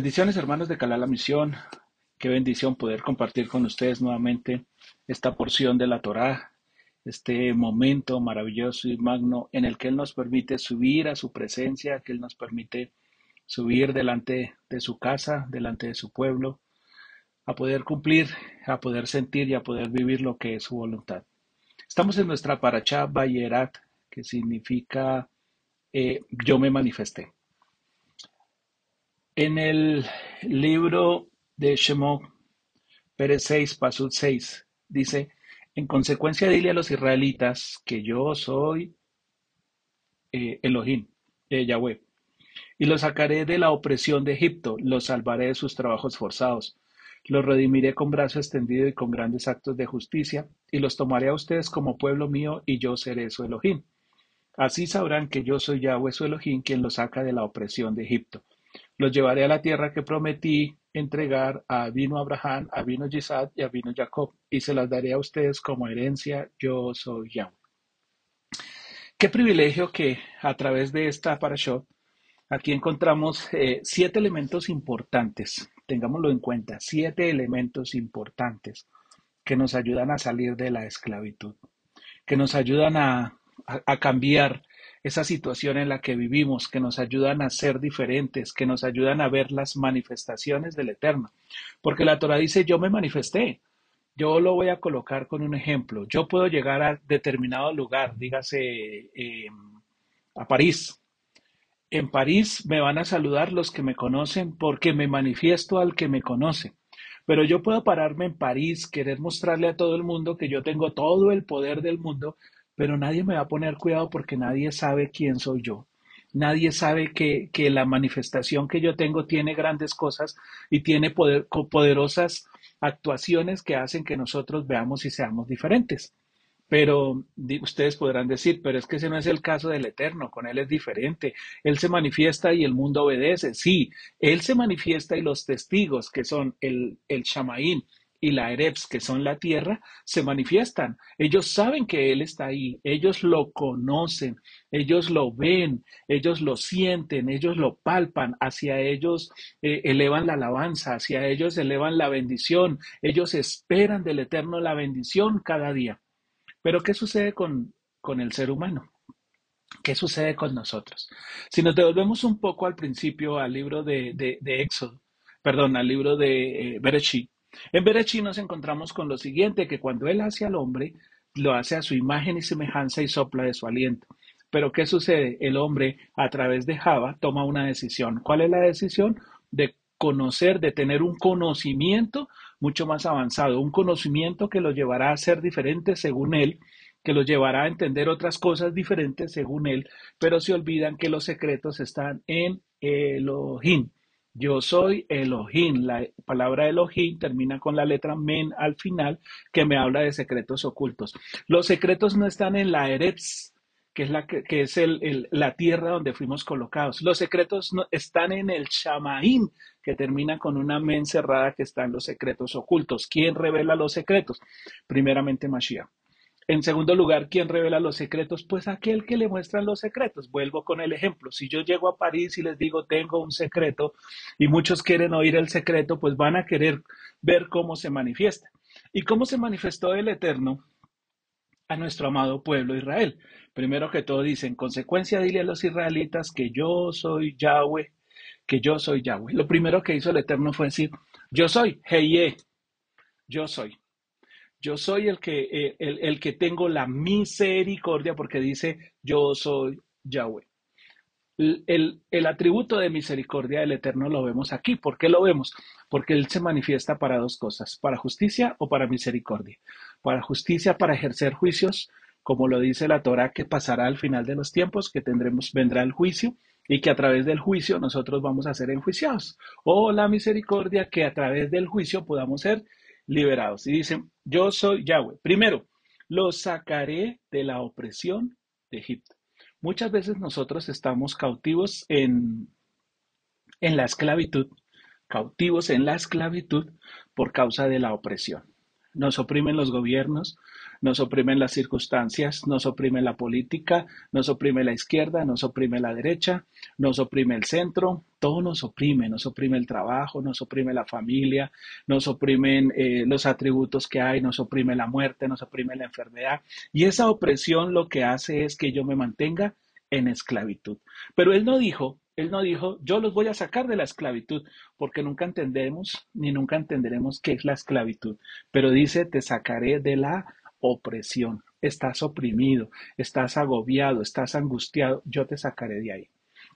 Bendiciones hermanos de Calá la Misión. Qué bendición poder compartir con ustedes nuevamente esta porción de la Torá, este momento maravilloso y magno en el que Él nos permite subir a su presencia, que Él nos permite subir delante de su casa, delante de su pueblo, a poder cumplir, a poder sentir y a poder vivir lo que es su voluntad. Estamos en nuestra Parachá Bayerat, que significa eh, yo me manifesté. En el libro de Shemot, Pérez 6, Pasud 6, dice, en consecuencia dile a los israelitas que yo soy eh, Elohim, eh, Yahweh, y los sacaré de la opresión de Egipto, los salvaré de sus trabajos forzados, los redimiré con brazo extendido y con grandes actos de justicia, y los tomaré a ustedes como pueblo mío, y yo seré su Elohim. Así sabrán que yo soy Yahweh su Elohim, quien los saca de la opresión de Egipto. Los llevaré a la tierra que prometí entregar a vino Abraham, a vino Isaac y a vino Jacob, y se las daré a ustedes como herencia. Yo soy Yahweh. Qué privilegio que a través de esta parashot aquí encontramos eh, siete elementos importantes. Tengámoslo en cuenta, siete elementos importantes que nos ayudan a salir de la esclavitud, que nos ayudan a, a cambiar esa situación en la que vivimos, que nos ayudan a ser diferentes, que nos ayudan a ver las manifestaciones del Eterno. Porque la Torah dice, yo me manifesté. Yo lo voy a colocar con un ejemplo. Yo puedo llegar a determinado lugar, dígase em, a París. En París me van a saludar los que me conocen porque me manifiesto al que me conoce. Pero yo puedo pararme en París, querer mostrarle a todo el mundo que yo tengo todo el poder del mundo, pero nadie me va a poner cuidado porque nadie sabe quién soy yo. Nadie sabe que, que la manifestación que yo tengo tiene grandes cosas y tiene poder, poderosas actuaciones que hacen que nosotros veamos y seamos diferentes. Pero ustedes podrán decir, pero es que ese no es el caso del Eterno, con Él es diferente. Él se manifiesta y el mundo obedece. Sí, Él se manifiesta y los testigos, que son el, el Shamaín, y la Ereps, que son la tierra, se manifiestan. Ellos saben que Él está ahí, ellos lo conocen, ellos lo ven, ellos lo sienten, ellos lo palpan, hacia ellos eh, elevan la alabanza, hacia ellos elevan la bendición, ellos esperan del Eterno la bendición cada día. Pero ¿qué sucede con, con el ser humano? ¿Qué sucede con nosotros? Si nos devolvemos un poco al principio, al libro de, de, Éxodo, perdón, al libro de eh, Bereshit, en Berechí nos encontramos con lo siguiente, que cuando Él hace al hombre, lo hace a su imagen y semejanza y sopla de su aliento. Pero ¿qué sucede? El hombre, a través de Java, toma una decisión. ¿Cuál es la decisión? De conocer, de tener un conocimiento mucho más avanzado, un conocimiento que lo llevará a ser diferente según él, que lo llevará a entender otras cosas diferentes según él, pero se olvidan que los secretos están en Elohim. Yo soy Elohim. La palabra Elohim termina con la letra men al final, que me habla de secretos ocultos. Los secretos no están en la Eretz, que es la, que, es el, la tierra donde fuimos colocados. Los secretos no, están en el Shamaim, que termina con una men cerrada que está en los secretos ocultos. ¿Quién revela los secretos? Primeramente Mashiach. En segundo lugar, ¿quién revela los secretos? Pues aquel que le muestra los secretos. Vuelvo con el ejemplo. Si yo llego a París y les digo tengo un secreto y muchos quieren oír el secreto, pues van a querer ver cómo se manifiesta. ¿Y cómo se manifestó el Eterno a nuestro amado pueblo Israel? Primero que todo dice, en consecuencia dile a los israelitas que yo soy Yahweh, que yo soy Yahweh. Lo primero que hizo el Eterno fue decir, yo soy, Heye, yo soy. Yo soy el que, eh, el, que tengo la misericordia porque dice, yo soy Yahweh. El, el, atributo de misericordia del Eterno lo vemos aquí. ¿Por qué lo vemos? Porque Él se manifiesta para dos cosas, para justicia o para misericordia. Para justicia, para ejercer juicios, como lo dice la Torah, que pasará al final de los tiempos, que tendremos, vendrá el juicio y que a través del juicio nosotros vamos a ser enjuiciados. O la misericordia, que a través del juicio podamos ser liberados. Y dicen, yo soy Yahweh. Primero, los sacaré de la opresión de Egipto. Muchas veces nosotros estamos cautivos en, en la esclavitud, cautivos en la esclavitud por causa de la opresión. Nos oprimen los gobiernos, nos oprimen las circunstancias, nos oprime la política, nos oprime la izquierda, nos oprime la derecha, nos oprime el centro, todo nos oprime, nos oprime el trabajo, nos oprime la familia, nos oprimen eh, los atributos que hay, nos oprime la muerte, nos oprime la enfermedad. Y esa opresión lo que hace es que yo me mantenga en esclavitud. Pero él no dijo, él no dijo, yo los voy a sacar de la esclavitud, porque nunca entendemos ni nunca entenderemos qué es la esclavitud. Pero dice, te sacaré de la opresión. Estás oprimido, estás agobiado, estás angustiado, yo te sacaré de ahí.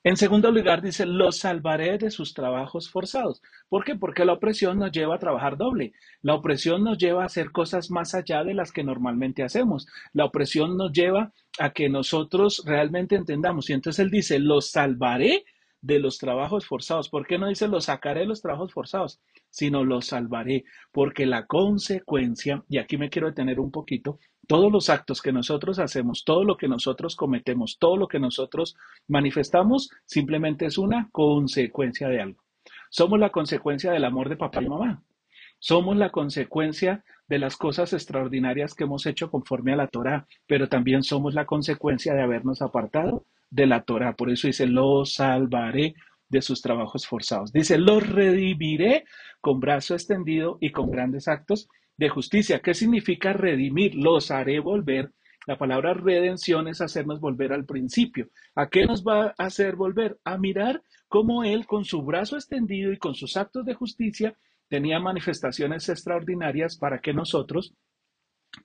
En segundo lugar, dice, los salvaré de sus trabajos forzados. ¿Por qué? Porque la opresión nos lleva a trabajar doble. La opresión nos lleva a hacer cosas más allá de las que normalmente hacemos. La opresión nos lleva a que nosotros realmente entendamos. Y entonces él dice, los salvaré de los trabajos forzados. ¿Por qué no dice los sacaré de los trabajos forzados? Sino los salvaré, porque la consecuencia, y aquí me quiero detener un poquito, todos los actos que nosotros hacemos, todo lo que nosotros cometemos, todo lo que nosotros manifestamos, simplemente es una consecuencia de algo. Somos la consecuencia del amor de papá y mamá. Somos la consecuencia de las cosas extraordinarias que hemos hecho conforme a la Torah, pero también somos la consecuencia de habernos apartado de la Torah. Por eso dice, los salvaré de sus trabajos forzados. Dice, los redimiré con brazo extendido y con grandes actos de justicia. ¿Qué significa redimir? Los haré volver. La palabra redención es hacernos volver al principio. ¿A qué nos va a hacer volver? A mirar cómo Él, con su brazo extendido y con sus actos de justicia, tenía manifestaciones extraordinarias para que nosotros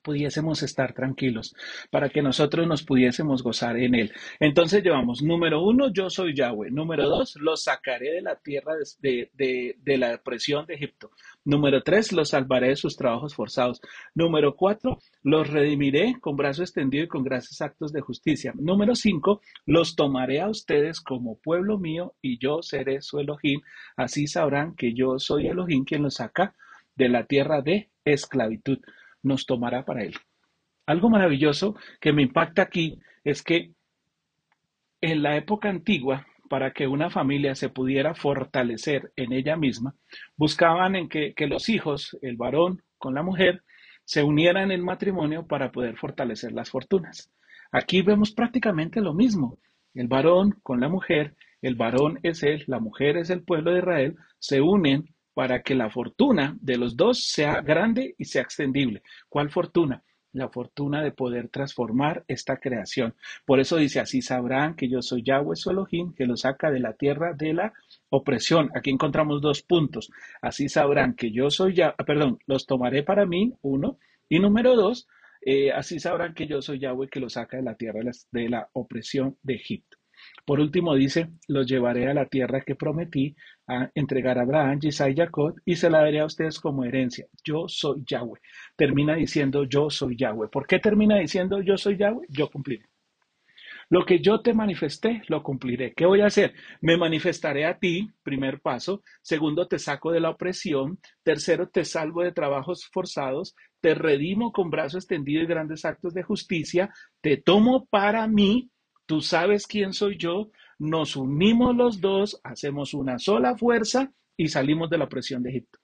pudiésemos estar tranquilos, para que nosotros nos pudiésemos gozar en Él. Entonces llevamos, número uno, yo soy Yahweh. Número dos, los sacaré de la tierra de, de, la presión de Egipto. Número tres, los salvaré de sus trabajos forzados. Número cuatro, los redimiré con brazo extendido y con gracias actos de justicia. Número cinco, los tomaré a ustedes como pueblo mío y yo seré su Elohim. Así sabrán que yo soy Elohim quien los saca de la tierra de esclavitud nos tomará para Él. Algo maravilloso que me impacta aquí es que en la época antigua, para que una familia se pudiera fortalecer en ella misma, buscaban en que, que los hijos, el varón con la mujer, se unieran en matrimonio para poder fortalecer las fortunas. Aquí vemos prácticamente lo mismo. El varón con la mujer, el varón es él, la mujer es el pueblo de Israel, se unen para que la fortuna de los dos sea grande y sea extendible. ¿Cuál fortuna? La fortuna de poder transformar esta creación. Por eso dice, así sabrán que yo soy Yahweh su Elohim, que lo saca de la tierra de la opresión. Aquí encontramos dos puntos. Así sabrán que yo soy Yahweh, perdón, los tomaré para mí, uno. Y número dos, eh, así sabrán que yo soy Yahweh que lo saca de la tierra de la opresión de Egipto. Por último dice, los llevaré a la tierra que prometí entregar a Abraham, Isaac y Jacob y se la daré a ustedes como herencia. Yo soy Yahweh. Termina diciendo yo soy Yahweh. ¿Por qué termina diciendo yo soy Yahweh? Yo cumpliré. Lo que yo te manifesté, lo cumpliré. ¿Qué voy a hacer? Me manifestaré a ti, primer paso. Segundo, te saco de la opresión. Tercero, te salvo de trabajos forzados. Te redimo con brazo extendido y grandes actos de justicia. Te tomo para mí tú sabes quién soy yo, nos unimos los dos, hacemos una sola fuerza y salimos de la opresión de Egipto.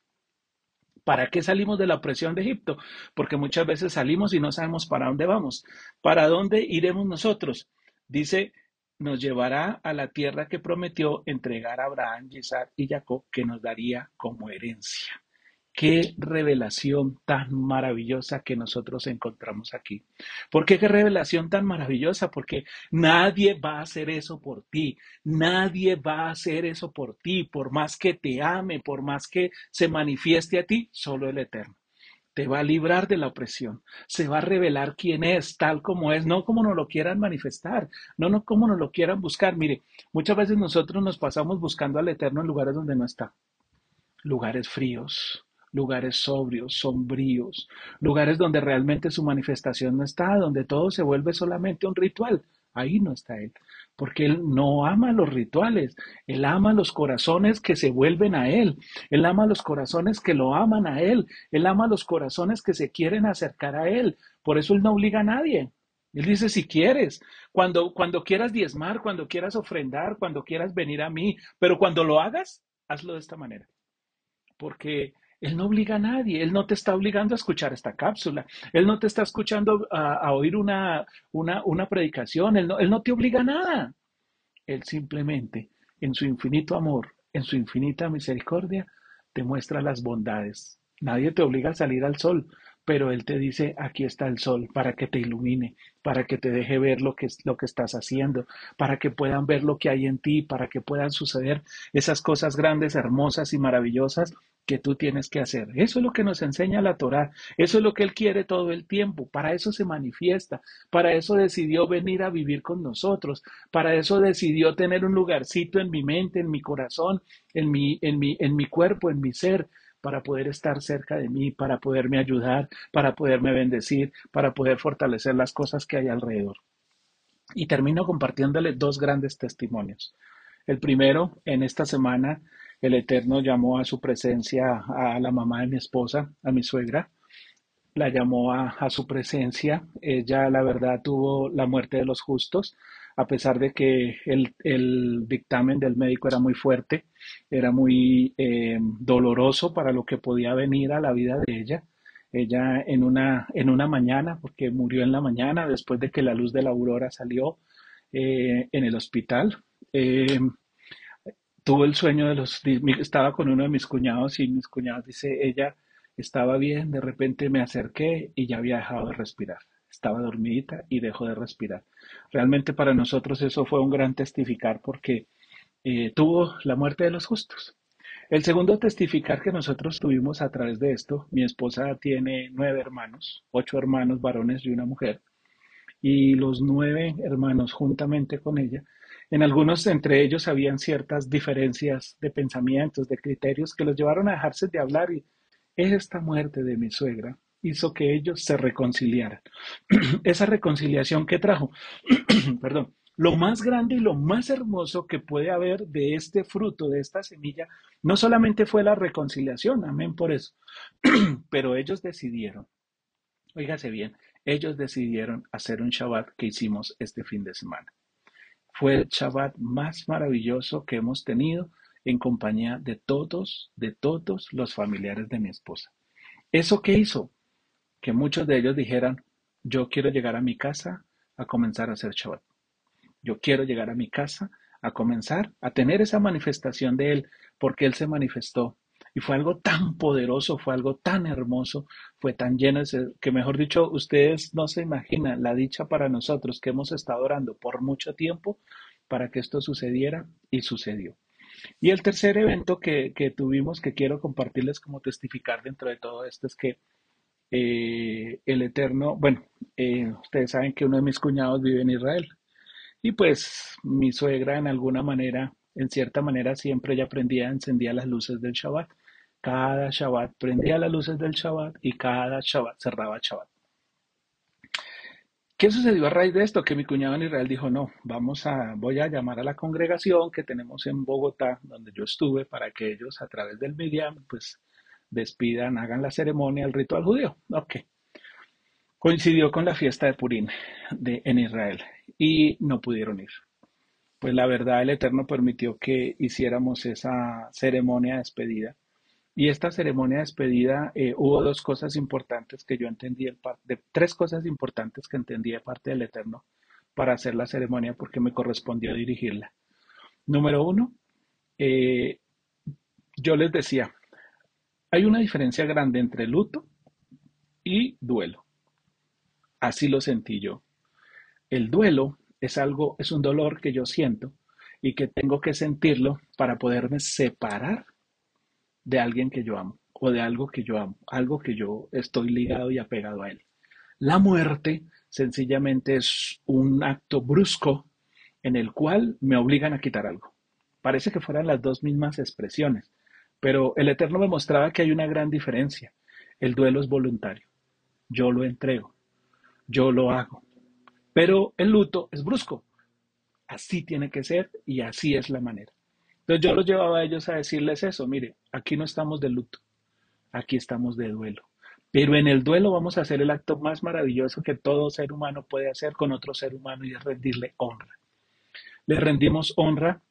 ¿Para qué salimos de la opresión de Egipto? Porque muchas veces salimos y no sabemos para dónde vamos. ¿Para dónde iremos nosotros? Dice, nos llevará a la tierra que prometió entregar a Abraham, Isaac y Jacob, que nos daría como herencia. Qué revelación tan maravillosa que nosotros encontramos aquí. ¿Por qué qué revelación tan maravillosa? Porque nadie va a hacer eso por ti. Nadie va a hacer eso por ti. Por más que te ame, por más que se manifieste a ti, solo el Eterno. Te va a librar de la opresión. Se va a revelar quién es, tal como es, no como nos lo quieran manifestar, no, no como nos lo quieran buscar. Mire, muchas veces nosotros nos pasamos buscando al Eterno en lugares donde no está. Lugares fríos, lugares sobrios, sombríos, lugares donde realmente su manifestación no está, donde todo se vuelve solamente un ritual. Ahí no está Él, porque Él no ama los rituales, Él ama los corazones que se vuelven a Él, Él ama los corazones que lo aman a Él, Él ama los corazones que se quieren acercar a Él. Por eso Él no obliga a nadie. Él dice, si quieres, cuando, cuando quieras diezmar, cuando quieras ofrendar, cuando quieras venir a mí, pero cuando lo hagas, hazlo de esta manera. Porque Él no obliga a nadie, Él no te está obligando a escuchar esta cápsula, Él no te está escuchando a, oír una, una, una predicación, él no, él no te obliga a nada. Él simplemente, en su infinito amor, en su infinita misericordia, te muestra las bondades. Nadie te obliga a salir al sol, pero Él te dice, aquí está el sol, para que te ilumine, para que te deje ver lo que, lo que estás haciendo, para que puedan ver lo que hay en ti, para que puedan suceder esas cosas grandes, hermosas y maravillosas que tú tienes que hacer. Eso es lo que nos enseña la Torá, eso es lo que Él quiere todo el tiempo, para eso se manifiesta, para eso decidió venir a vivir con nosotros, para eso decidió tener un lugarcito en mi mente, en mi corazón, en mi, en mi, en mi cuerpo, en mi ser, para poder estar cerca de mí, para poderme ayudar, para poderme bendecir, para poder fortalecer las cosas que hay alrededor. Y termino compartiéndole dos grandes testimonios. El primero, en esta semana, el Eterno llamó a su presencia a la mamá de mi esposa, a mi suegra, la llamó a, a, su presencia. Ella, la verdad, tuvo la muerte de los justos a pesar de que el, dictamen del médico era muy fuerte, era muy eh, doloroso para lo que podía venir a la vida de ella. Ella en una, en una mañana, porque murió en la mañana después de que la luz de la aurora salió eh, en el hospital, eh, tuvo el sueño de los, estaba con uno de mis cuñados y mis cuñados dice, ella estaba bien, de repente me acerqué y ya había dejado de respirar estaba dormidita y dejó de respirar. Realmente para nosotros eso fue un gran testificar porque eh, tuvo la muerte de los justos. El segundo testificar que nosotros tuvimos a través de esto, mi esposa tiene nueve hermanos, ocho hermanos varones y una mujer, y los nueve hermanos juntamente con ella, en algunos entre ellos habían ciertas diferencias de pensamientos, de criterios que los llevaron a dejarse de hablar y es esta muerte de mi suegra hizo que ellos se reconciliaran. Esa reconciliación que trajo, perdón, lo más grande y lo más hermoso que puede haber de este fruto, de esta semilla, no solamente fue la reconciliación, amén por eso, pero ellos decidieron, oígase bien, ellos decidieron hacer un Shabbat que hicimos este fin de semana. Fue el Shabbat más maravilloso que hemos tenido en compañía de todos, de todos los familiares de mi esposa. ¿Eso qué hizo? que muchos de ellos dijeran, yo quiero llegar a mi casa a comenzar a hacer Shabbat. Yo quiero llegar a mi casa a comenzar a tener esa manifestación de Él, porque Él se manifestó. Y fue algo tan poderoso, fue algo tan hermoso, fue tan lleno, de, que mejor dicho, ustedes no se imaginan la dicha para nosotros que hemos estado orando por mucho tiempo para que esto sucediera y sucedió. Y el tercer evento que, que tuvimos, que quiero compartirles como testificar dentro de todo esto, es que eh, el Eterno, bueno, eh, ustedes saben que uno de mis cuñados vive en Israel y pues mi suegra en alguna manera, en cierta manera siempre ella prendía, encendía las luces del Shabbat. Cada Shabbat prendía las luces del Shabbat y cada Shabbat cerraba Shabbat. ¿Qué sucedió a raíz de esto? Que mi cuñado en Israel dijo, no, vamos a, voy a llamar a la congregación que tenemos en Bogotá, donde yo estuve, para que ellos a través del Miriam, pues despidan, hagan la ceremonia, el ritual judío. Ok. Coincidió con la fiesta de de, en Israel y no pudieron ir. Pues la verdad, el Eterno permitió que hiciéramos esa ceremonia de despedida. Y esta ceremonia de despedida eh, hubo dos cosas importantes que yo entendí, de, tres cosas importantes que entendí de parte del Eterno para hacer la ceremonia porque me correspondió dirigirla. Número uno, eh, yo les decía, hay una diferencia grande entre luto y duelo. Así lo sentí yo. El duelo es algo, es un dolor que yo siento y que tengo que sentirlo para poderme separar de alguien que yo amo o de algo que yo amo, algo que yo estoy ligado y apegado a él. La muerte sencillamente es un acto brusco en el cual me obligan a quitar algo. Parece que fueran las dos mismas expresiones, pero el Eterno me mostraba que hay una gran diferencia. El duelo es voluntario. Yo lo entrego. Yo lo hago. Pero el luto es brusco. Así tiene que ser y así es la manera. Entonces yo los llevaba a ellos a decirles eso. Mire, aquí no estamos de luto. Aquí estamos de duelo. Pero en el duelo vamos a hacer el acto más maravilloso que todo ser humano puede hacer con otro ser humano y es rendirle honra. Le rendimos honra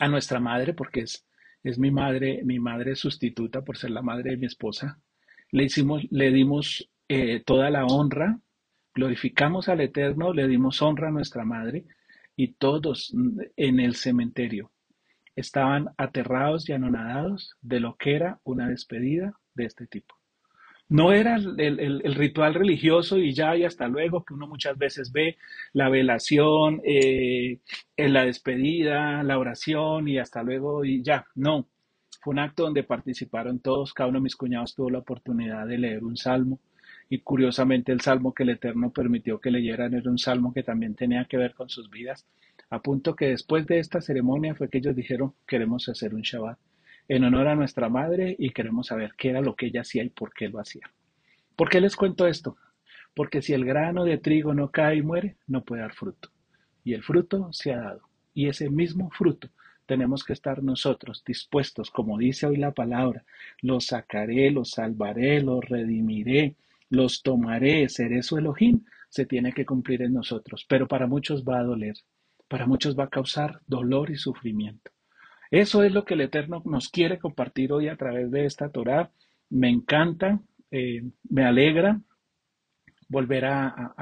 a nuestra madre porque es es mi madre, mi madre sustituta por ser la madre de mi esposa. Le hicimos, le dimos eh, toda la honra, glorificamos al Eterno, le dimos honra a nuestra madre y todos en el cementerio estaban aterrados y anonadados de lo que era una despedida de este tipo. No era el, ritual religioso y ya y hasta luego que uno muchas veces ve la velación, eh, en la despedida, la oración y hasta luego y ya. No, fue un acto donde participaron todos. Cada uno de mis cuñados tuvo la oportunidad de leer un salmo y curiosamente el salmo que el Eterno permitió que leyeran era un salmo que también tenía que ver con sus vidas. A punto que después de esta ceremonia fue que ellos dijeron queremos hacer un Shabbat en honor a nuestra madre y queremos saber qué era lo que ella hacía y por qué lo hacía. ¿Por qué les cuento esto? Porque si el grano de trigo no cae y muere, no puede dar fruto. Y el fruto se ha dado. Y ese mismo fruto tenemos que estar nosotros dispuestos, como dice hoy la palabra, los sacaré, los salvaré, los redimiré, los tomaré, seré su Elohim, se tiene que cumplir en nosotros. Pero para muchos va a doler, para muchos va a causar dolor y sufrimiento. Eso es lo que el Eterno nos quiere compartir hoy a través de esta Torah. Me encanta, eh, me alegra volver a,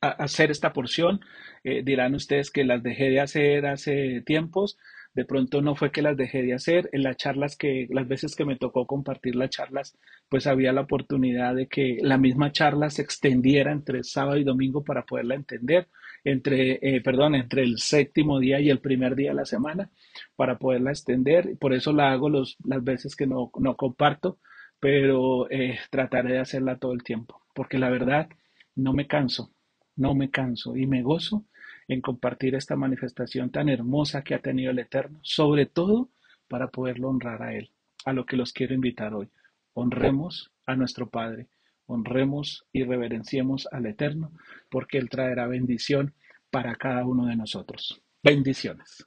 hacer esta porción. Eh, dirán ustedes que las dejé de hacer hace tiempos. De pronto no fue que las dejé de hacer. En las charlas que, las veces que me tocó compartir las charlas, pues había la oportunidad de que la misma charla se extendiera entre sábado y domingo para poderla entender entre, eh, perdón, entre el séptimo día y el primer día de la semana para poderla extender. Por eso la hago los, las veces que no, no comparto, pero eh, trataré de hacerla todo el tiempo, porque la verdad no me canso, no me canso y me gozo en compartir esta manifestación tan hermosa que ha tenido el Eterno, sobre todo para poderlo honrar a Él, a lo que los quiero invitar hoy. Honremos a nuestro Padre, honremos y reverenciemos al Eterno, porque Él traerá bendición para cada uno de nosotros. Bendiciones.